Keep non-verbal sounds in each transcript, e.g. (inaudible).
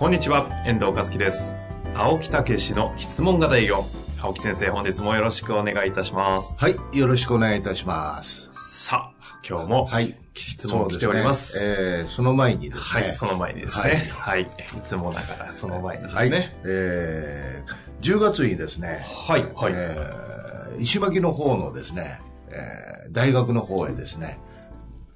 こんにちは、遠藤和樹です。青木武の質問型営業。青木先生、本日もよろしくお願いいたします。はい、よろしくお願いいたします。さあ、今日も、はい。質問来ております。すねえーその前にですね。はい、その前にですね。はい。い、つもながらその前にですはい。ね。えー10月にですね、はい、はい。えー石巻の方のですね、えー大学の方へですね、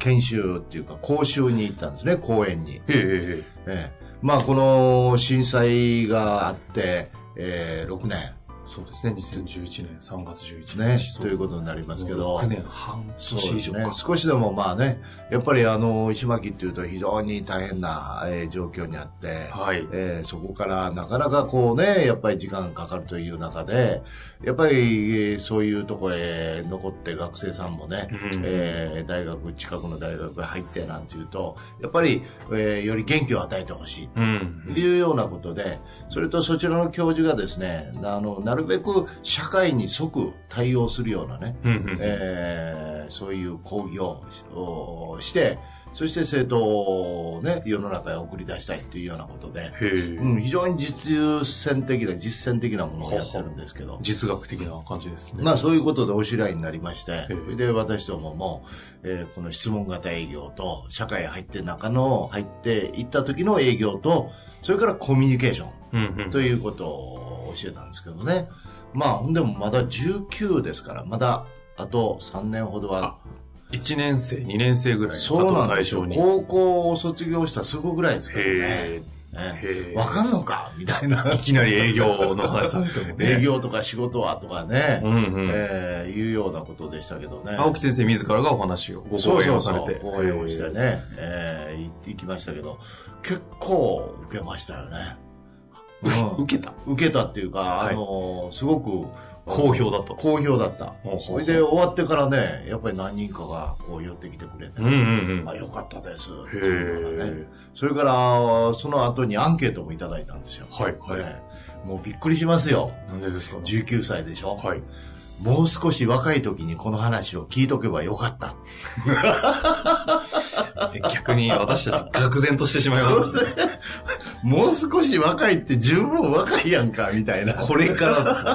研修っていうか講習に行ったんですね、講演に。へええーまあ、この震災があって、えー6年、そうですね、2011年3月11日。ね、ということになりますけど。6年半年以上ね。少しでもまあね、やっぱりあの、石巻っていうと非常に大変な、えー状況にあって、はい。えーそこからなかなかこうね、やっぱり時間かかるという中で、やっぱりえーそういうとこへ残って学生さんもね、うんえー大学、近くの大学へ入ってなんていうと、やっぱり、えーより元気を与えてほしい。うん。というようなことで、それとそちらの教授がですね、あの、なるべく社会に即対応するようなね、えーそういう講義ををして、そして生徒をね、世の中へ送り出したいというようなことで、うん、非常に実践的な、実践的なものをやってるんですけど、実学的な感じですね。まあそういうことでお知り合いになりましてで私どもも、えーこの質問型営業と、社会へ入って中の、入っていった時の営業と、それからコミュニケーション。ということを教えたんですけどね。まあ、ほんでもまだ19ですから、まだあと3年ほどは。1年生、2年生ぐらいのそう方を。対象に。高校を卒業したすぐぐらいですからね。へねわかんのか？みたいなえ。い。きなり営業の話されてもね。営業とか仕事はとかね、うんうん。えーいうようなことでしたけどね。青木先生自らがお話を、ご講演をされて。講演をしてね、えー行きましたけど、結構受けましたよね。受けた受けたっていうか、はいあのーすごく、好評だと。好評だった。それで終わってからね、やっぱり何人かがこう寄ってきてくれて、うんうんうん。あ、よかったです。ってへいうのがねえ。それから、その後にアンケートもいただいたんですよ。はい、はい。ええもうびっくりしますよ。なんでですか？19歳でしょ？はい。もう少し若い時にこの話を聞いとけばよかった。え (laughs) 逆に私たち、愕然としてしまいますね。もう少し若いって十分若いやんか、みたいな。これからですね。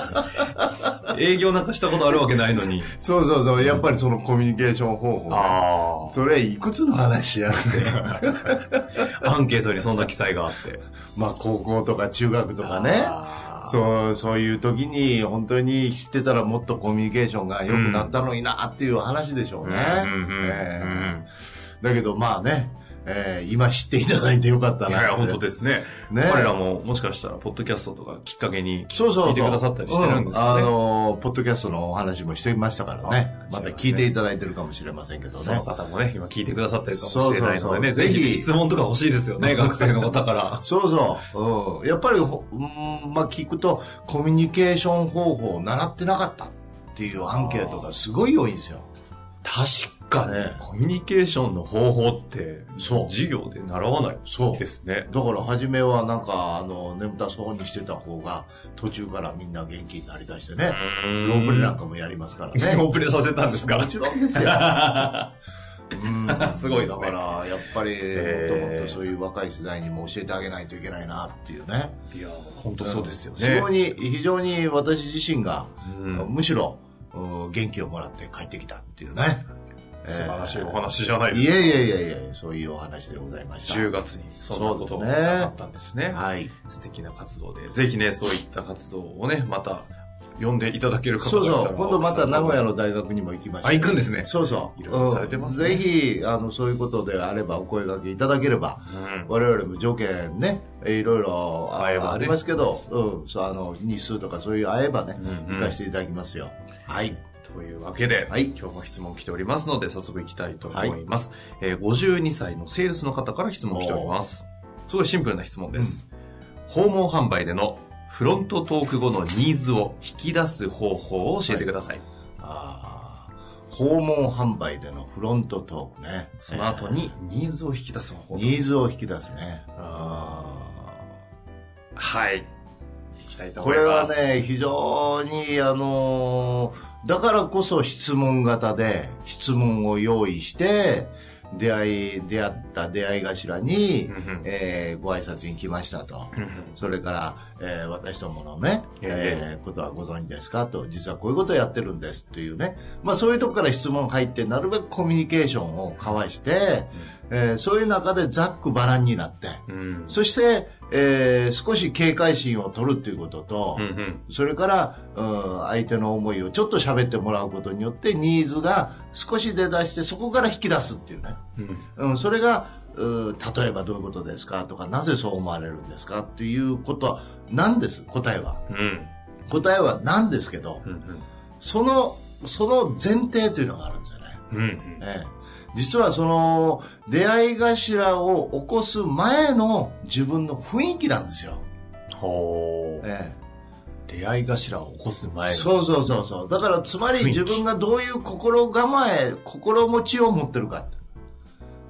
(laughs) 営業なんかしたことあるわけないのに。そうそうそう。やっぱりそのコミュニケーション方法。あそれいくつの話やって。あ。(laughs) アンケートにそんな記載があって。まあ高校とか中学とかね。そう、そういう時に本当に知ってたらもっとコミュニケーションが良くなったのになっていう話でしょうね。だけどまあね、えー今知っていただいてよかったな。いや、本当ですね。ね彼らも、もしかしたら、ポッドキャストとかきっかけに、そうそう。聞いてくださったりしてるんですよね。うあの、ポッドキャストのお話もしてましたからね。あまた聞いていただいてるかもしれませんけどそねの。方もね、今聞いてくださってるかもしれないのでね、そうそうそうぜひ質問とか欲しいですよね、(laughs) 学生の方から。そうそう。うん。やっぱりほ、うんまあ聞くと、コミュニケーション方法を習ってなかったっていうアンケートがすごい多いんですよ。確かに、ねコミュニケーションの方法って、そう授業で習わないそうですね。だから初めはなんか、あの、眠たそうにしてた子が、途中からみんな元気になりだしてね。ロープレなんかもやりますからね。ロープレさせたんですか？もちろんですよ。うん (laughs) すごいですねだから、やっぱり、もっともっとそういう若い世代にも教えてあげないといけないなっていうね。いや、本当そうですよね。非常に、非常に私自身が、うんむしろ、うん元気をもらって帰ってきたっていうね。素晴らしいお話じゃないいですか。えいえいえいえ、そういうお話でございました。10月にそんなことがそうですねなかったんですね。はい。素敵な活動で。ぜひね、そういった活動をね、また呼んでいただける方そうそう。今度また名古屋の大学にも行きました。あ、行くんですね。そうそう。いろいろされてますねうんぜひ、あの、そういうことであればお声掛けいただければ、うん我々も条件ね、いろいろあねありますけど、うん、そうあの、日数とかそういう合えばね、うんうん行かせていただきますよ。はい。というわけで、はい今日も質問来ておりますので、早速行きたいと思います。えー52歳のセールスの方から質問来ております。すごいシンプルな質問です。訪問販売でのフロントトーク後のニーズを引き出す方法を教えてください。あー訪問販売でのフロントトークね。その後にニーズを引き出す方法。ニーズを引き出すね。あはい。いきたいとこれ思います。はね、非常に、あのーだからこそ質問型で、質問を用意して、出会い、出会った出会い頭にえーご挨拶に来ましたと。それから、えー私どものね、ええーことはご存知ですか？と、実はこういうことをやってるんですというね。まあそういうとこから質問入って、なるべくコミュニケーションを交わして、えーそういう中でざっくばらんになって、うん。そして、えー少し警戒心を取るということと、うんうんそれから、うん、相手の思いをちょっと喋ってもらうことによってニーズが少し出だしてそこから引き出すっていうね。うんうん、それが、う例えばどういうことですかとか、なぜそう思われるんですかっていうことは、なんです、答えは。うん答えはなんですけど、うんその、その前提というのがあるんですよね。うんうんええ実はその、出会い頭を起こす前の自分の雰囲気なんですよ。ほうえ出会い頭を起こすえ前のそうそうそうそう。だから、つまり自分がどういう心構え、心持ちを持ってるか。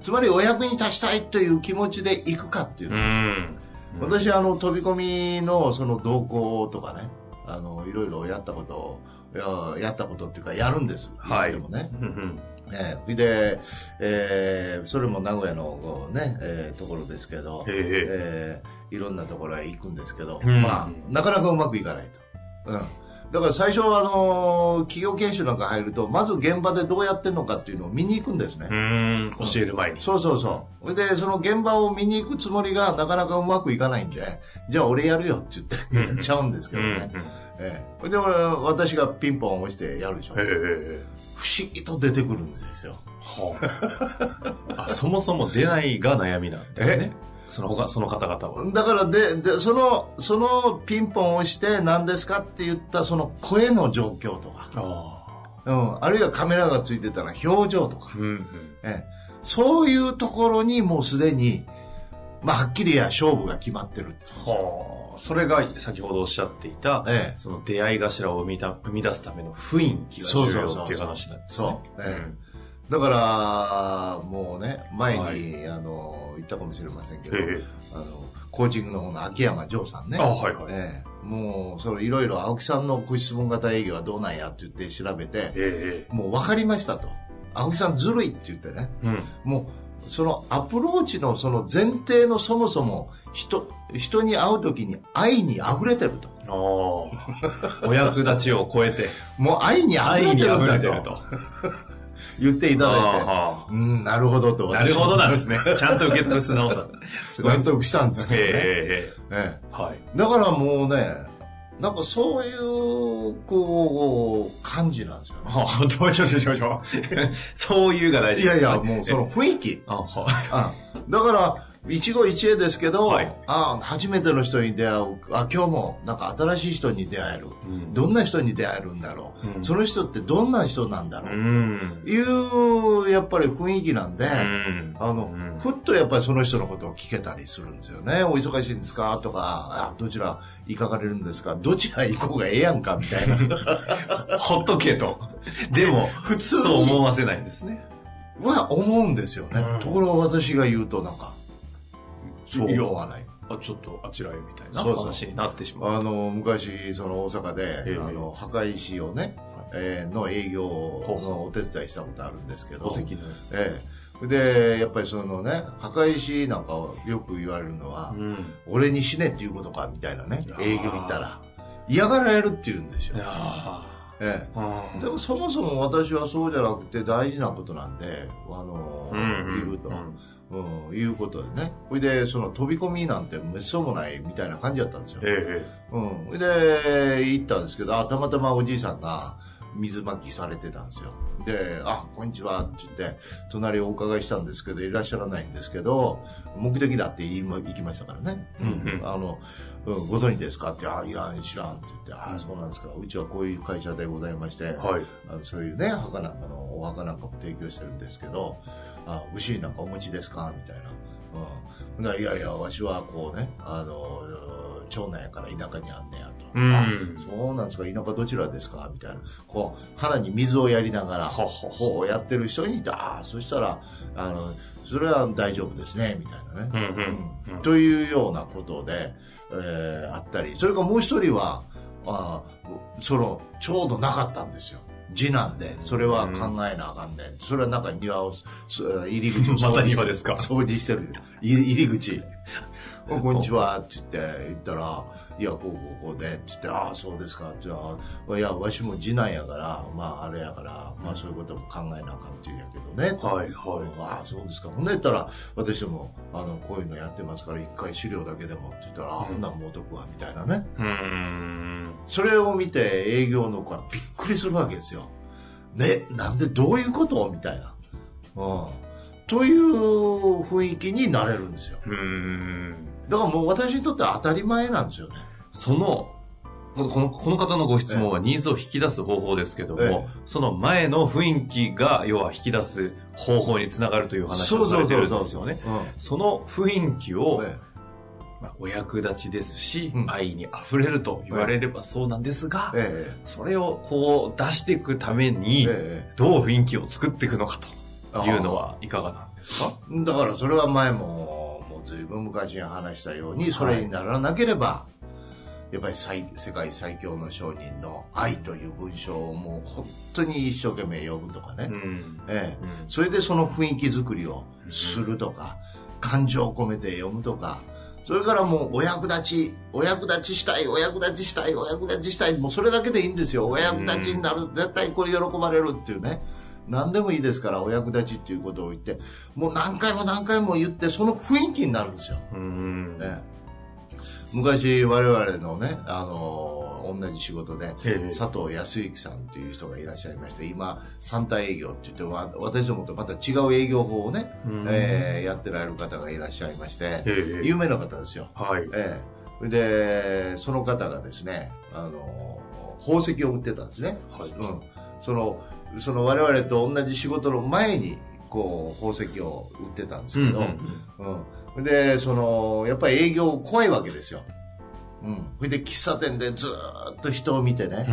つまり、お役に立ちたいという気持ちで行くかっていう。うん私、あの、飛び込みのその動向とかね、あの、いろいろやったことを、ややったことっていうか、やるんです。はい今でもね。うんうんええで、えーそれも名古屋のね、えーところですけど、へええーいろんなところへ行くんですけど、うんまあ、なかなかうまくいかないと。うん。だから最初は、あのー企業研修なんか入ると、まず現場でどうやってんのかっていうのを見に行くんですね。うん教える前にそうそうそう。それで、その現場を見に行くつもりがなかなかうまくいかないんで、じゃあ俺やるよって言ってやっちゃうんですけどね。ええ。で、俺私がピンポン押してやるでしょ。へえ不思議と出てくるんですよ。はあ。あそもそも出ないが悩みなんですね。その他その方々は。だからで、で、その、そのピンポンを押して何ですかって言ったその声の状況とか、あうん、あるいはカメラがついてたら表情とか、うんうん。ええ、そういうところにもうすでに、まあ、はっきりや勝負が決まってるっていうんですよ。はあそれが先ほどおっしゃっていた、ええその出会い頭を生みた生み出すための雰囲気が重要っていう話なんですね。そう。ええだから、もうね、前に、あの、言ったかもしれませんけど、ええあの、コーチングの方の秋山城さんね。あはいはいええもう、そのいろいろ青木さんのご質問型営業はどうなんやって言って調べて、えもう分かりましたと。青木さんずるいって言ってね。えうんもう、そのアプローチのその前提のそもそも人、人に会う時に愛に溢れてると。ああお役立ちを超えて (laughs) もう愛に溢愛にれてるんだと溢れてると。言っていただいて。あうん、なるほどとあなるほどなんですね。ね。(laughs) ちゃんと受け取る素直さ。(laughs) 納得したんですけどね。えええええはい。えだからもうね、なんかそういう、こう、感じなんですよね。はあ、どうしようしようしようしよう。(laughs) そういうが大事いやいや、もうその雰囲気。あ、はうんだから、一期一会ですけど、はいあ初めての人に出会う。あ、今日もなんか新しい人に出会える。うんどんな人に出会えるんだろう。うんその人ってどんな人なんだろう。うん。いう、やっぱり雰囲気なんで、うんあの、うんふっとやっぱりその人のことを聞けたりするんですよね。お忙しいんですか？とか、あどちら行かれるんですか？どちら行こうがええやんかみたいな。(laughs) ほっとけと。でも、普通にそう思わせないんですね。は思うんですよね。うんところが私が言うとなんか、そう。思わない。あ、ちょっとあちらへみたいな。話になってしまう。あの、昔、その大阪で、ええあの、墓石をね、えーの営業のお手伝いしたことあるんですけど、お席の。ええ。で、やっぱりそのね、墓石なんかよく言われるのは、うん。俺に死ねっていうことか、みたいなね営業行ったら。嫌がられるって言うんですよ。い。やえーえ、でもそもそも私はそうじゃなくて大事なことなんで、あの、うんうん言うと、うんうん、いうことでね。それで、その飛び込みなんてめっそうもないみたいな感じだったんですよ。えうん。それで、行ったんですけど、あ、たまたまおじいさんが水まきされてたんですよ。で、あ、こんにちはって言って、隣をお伺いしたんですけど、いらっしゃらないんですけど、目的だって言いま行きましたからね。うんうんあの、うんご存知ですかって、あ、いらん、知らんって言って、あ、そうなんですか。うちはこういう会社でございまして、えはい。あのそういうね、墓なんかのお墓なんかも提供してるんですけど、あ、牛なんかお持ちですか？みたいな。うん。だからいやいや、わしはこうね、あの、町内やから田舎にあんねやと。うんあそうなんですか、田舎どちらですか？みたいな。こう、肌に水をやりながら、ほほこうやってる人に、ああ、そしたら、あの、それは大丈夫ですね、みたいなね。うんうんうんというようなことで、えーあったり、それからもう一人は、あーその、ちょうどなかったんですよ。次男で、それは考えなあかんね、ん。それはなんか庭を、す入り口を掃 (laughs) 除また庭ですか？掃除してる。入入り口。(laughs) おこんにちは、って言って、言ったら、いや、こう、こう、こうで、って言って、ああ、そうですか。じゃあ、いや、わしも次男やから、まあ、あれやから、まあ、そういうことも考えなあかんって言うんやけどね。とはいはいああ、そうですか。ほんで言ったら、私ども、あの、こういうのやってますから、一回資料だけでもって言ったら、ああ、ほんなんもう得は、みたいなね。うーんそれを見て、営業の子はびっくりするわけですよ。ね、なんでどういうこと？みたいな。うん。という雰囲気になれるんですよ。だからもう私にとっては当たり前なんですよね。そのこのこの方のご質問はニーズを引き出す方法ですけども、ええ。その前の雰囲気が要は引き出す方法につながるという話をされてるんですよね。うその雰囲気をん。え。まあ、お役立ちですし、うん。愛に溢れると言われればそうなんですが、えそれをこう出していくために、ええ。どう雰囲気を作っていくのかえというのはいかがなんですか？だからそれは前も、もう随分昔に話したように、それにならなければ、やっぱり最世界最強の商人の愛という文章をもう本当に一生懸命読むとかね。うんええうんそれでその雰囲気作りをするとか、感情を込めて読むとか、それからもうお役立ち、お役立ちしたい、お役立ちしたい、お役立ちしたい、もうそれだけでいいんですよ。お役立ちになる、絶対これ喜ばれるっていうね。何でもいいですから、お役立ちっていうことを言って、もう何回も何回も言って、その雰囲気になるんですよ。うんね、昔我々のね、あのー同じ仕事で、ええ佐藤康之さんっていう人がいらっしゃいまして、今、三体営業って言って、わ私どもとまた違う営業法をね、うんえーやってられる方がいらっしゃいまして、ええ有名な方ですよ。はい。ええで、その方がですね、あのー宝石を売ってたんですね。はいうん。その、その我々と同じ仕事の前に、こう、宝石を売ってたんですけど、うん。で、その、やっぱり営業怖いわけですよ。うん。それで喫茶店でずーっと人を見てね、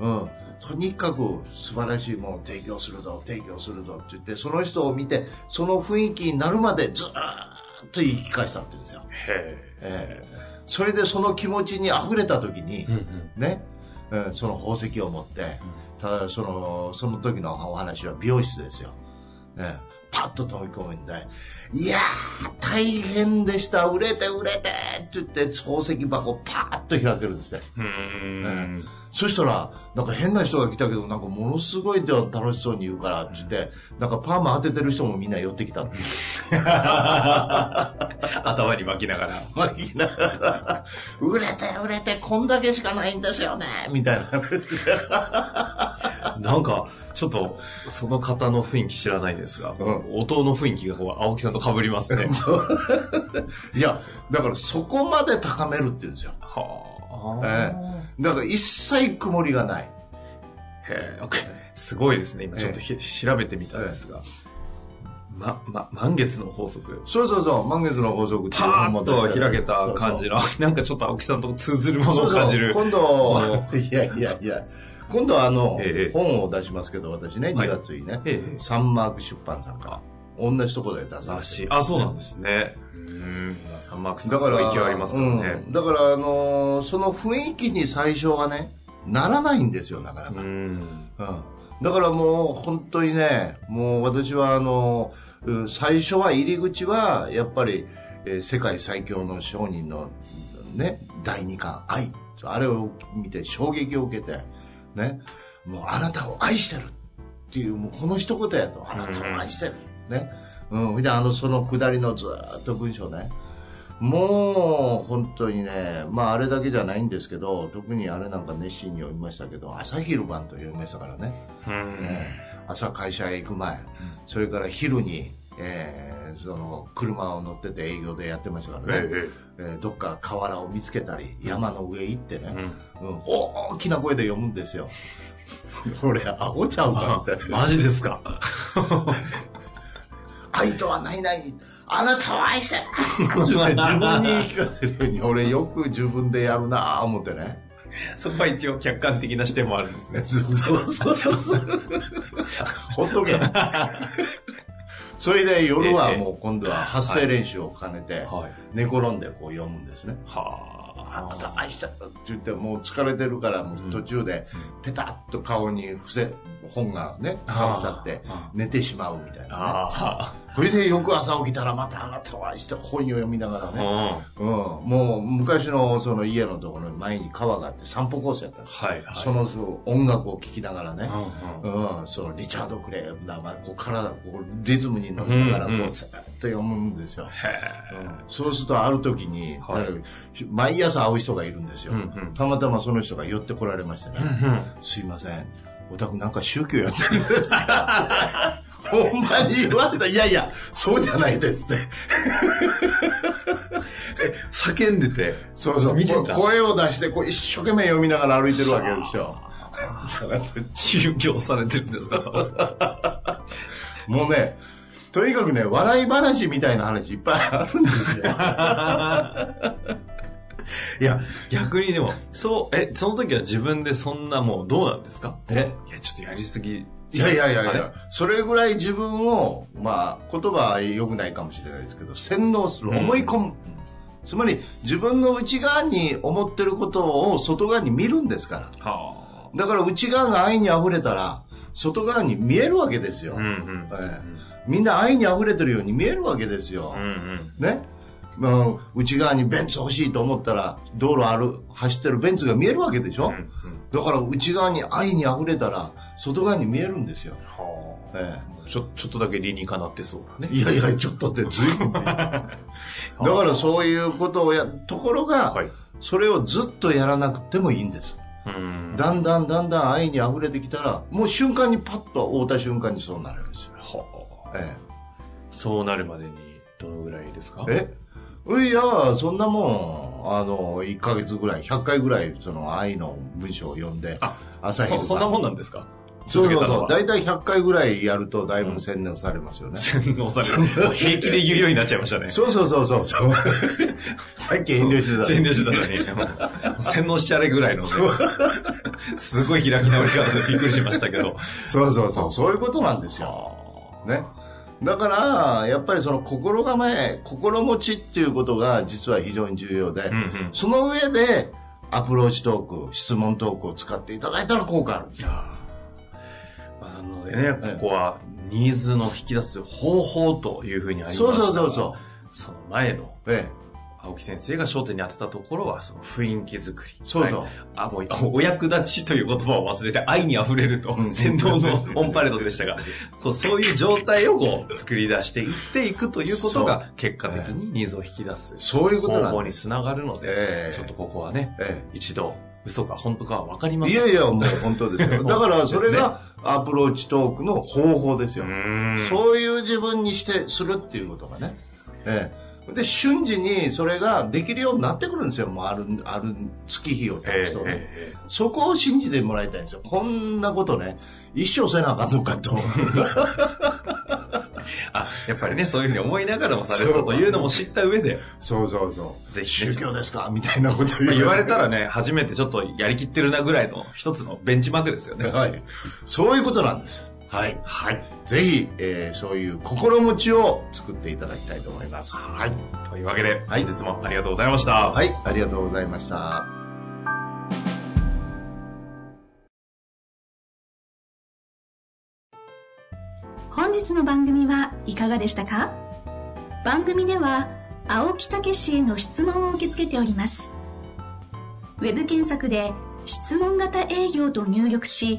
うん。とにかく素晴らしいものを提供するぞ、提供するぞって言って、その人を見て、その雰囲気になるまでずーっと言い聞かせたって言うんですよ。へええそれでその気持ちに溢れた時に、え。ね、うんその宝石を持って、ただその、その時のお話は美容室ですよ。ね、パッと飛び込むんで、いやー、大変でした、売れて売れてって言って、宝石箱パーッと開けるんですね。うん。そしたら、なんか変な人が来たけど、なんかものすごい楽しそうに言うからって言って、なんかパーマ当ててる人もみんな寄ってきた。(laughs) 頭に巻きながら。まあいいな売れて売れてこんだけしかないんですよねみたいな。なんか、ちょっと、その方の雰囲気知らないですが、うん音の雰囲気がこう青木さんと被りますね。(laughs) いや、だからそこまで高めるって言うんですよ。はえだから一切曇りがない。へえ、すごいですね。今ちょっとひ、調べてみたんですが。ま、ま、満月の法則。そうそうそう、満月の法則っていうと開けた感じの、なんかちょっと青木さんと通ずるものを感じる。そうそう今度、いやいやいや、今度あの、ええ本を出しますけど、私ね、2月にね、ええサンマーク出版さんから、同じところで出さしい。あ、そうなんですね。うん。まあサンマークさんだから、勢いありますからねう。んだから、あのーその雰囲気に最初はね、ならないんですよ、なかなか。うん。うんだからもう本当にね、もう私はあの、うん最初は入り口はやっぱり、えー世界最強の商人のね、第二巻、愛。あれを見て衝撃を受けて、ね、もうあなたを愛してるっていう、もうこの一言やと、あなたを愛してる。ね。うん。で、あの、その下りのずーっと文章ね。もう、本当にね、まああれだけじゃないんですけど、特にあれなんか熱心に読みましたけど、朝昼晩と読みましたからね。うんえー朝会社へ行く前、それから昼に、えーその車を乗ってて営業でやってましたからね、ええーどっか河原を見つけたり山の上行ってね、うんうん大きな声で読むんですよ (laughs) 俺アホちゃうかみたいなマジですか？(laughs) 愛とはないない。あなたは愛して (laughs) 自分に言い聞かせるように、俺よく自分でやるなぁ思ってね。そこは一応客観的な視点もあるんですね。そうそうそう。ほっとけ。それで夜はもう今度は発声練習を兼ねて、はい。寝転んでこう読むんですね。はあ。なた愛した。って言って、もう疲れてるから、もう途中で、ペタッと顔に伏せ、本がね、かぶさってあ、寝てしまうみたいな、ね。あこれで翌朝起きたら、またあなたを愛して本を読みながらあ。ね。うん。うん。もう昔のその家のところの前に川があって散歩コースやったんですよ。はいはい。そのそう音楽を聴きながらね。うんうんうん、そのリチャード・クレイブだ、まあ、こう体、こうリズムに乗りながら、こうんうんう、ずっと読むんですよ。へうんそうすると、ある時に、はい毎朝会う人がいるんですよ、うんうんたまたまその人が寄ってこられましてね、え。うんすいません、お宅なんか宗教やってるんですか？ほんまに言われた。いやいや、そうじゃないですって。(laughs) 叫んでて。そうそう。見てた？声を出して、こう一生懸命読みながら歩いてるわけですよ。宗教されてるんですかもうね、とにかくね、笑い話みたいな話いっぱいあるんですよ。(laughs) いや、逆にでも、そう、え、その時は自分でそんなもうどうなんですか？え？いや、ちょっとやりすぎ。いやいやいやいや、それぐらい自分を、まあ、言葉は良くないかもしれないですけど、洗脳する、うん思い込む。つまり、自分の内側に思ってることを外側に見るんですから。はだから内側が愛に溢れたら、外側に見えるわけですよ。あ。うんうん。ええみんな愛に溢れてるように見えるわけですよ。うんうん。ね？まあ、内側にベンツ欲しいと思ったら、道路ある、走ってるベンツが見えるわけでしょ、うんうんだから内側に愛に溢れたら、外側に見えるんですよ。はえあ。ちょ、ちょっとだけ理にかなってそうだね。えいやいや、ちょっとってずいぶん。(laughs) だからそういうことをや、ところが、はい。それをずっとやらなくてもいいんです。うん。だんだんだんだん愛に溢れてきたら、もう瞬間にパッと会うた瞬間にそうなるんですよ。はあ。えそうなるまでにどのぐらいですか？え？えいや、そんなもん、あの、1ヶ月ぐらい、100回ぐらい、その愛の文章を読んで、あ朝昼晩そそんなもんなんですか？そうそうそう。大体100回ぐらいやると、だいぶ洗脳されますよね。洗脳される。平気で言うようになっちゃいましたね。そうそうそうそうそう。(laughs) さっき遠慮してた。洗脳してたのに、洗脳しちゃれぐらいのね、すごい開き直り方でびっくりしましたけど。そうそうそう。そういうことなんですよ。ね。だから、やっぱりその心構え、心持ちっていうことが実は非常に重要で、うんうん。その上でアプローチトーク、質問トークを使っていただいたら効果あるんですよ。まあ、なのでね、ここはニーズの引き出す方法というふうにありましたそうがそうそうそその前のう。え青木先生が焦点に当てたところは、その雰囲気作り。そうそうはいあ、もう、(laughs) お役立ちという言葉を忘れて、愛に溢れるとう、ん先導のオンパレードでしたが、(laughs) こうそういう状態をこう、作り出していっていくということが、結果的にニーズを引き出すそういうこと方。法につながるので、ええちょっとここはね、え一度、嘘か本当かは分かりません。えいやいや、もう本当ですよ。(laughs) だからそれがアプローチトークの方法ですよ。そういう自分にして、するっていうことがね。ええ。で、瞬時にそれができるようになってくるんですよ。もうある、ある月日を経えつとね。えええそこを信じてもらいたいんですよ。こんなことね、一生せなあかんのかと。(laughs) あ、やっぱりね、そういうふうに思いながらもされてたというのも知った上で、そうそうそう。ぜひね宗教ですか？みたいなこと言まあ言われたらね、初めてちょっとやりきってるなぐらいの一つのベンチマークですよね。はい。そういうことなんです。はい。はい。ぜひ、えーそういう心持ちを作っていただきたいと思います。はい。というわけで、はい本日もありがとうございました。はい。ありがとうございました。本日の番組はいかがでしたか？番組では青木武氏への質問を受け付けておりますウェブ検索で「質問型営業」と入力し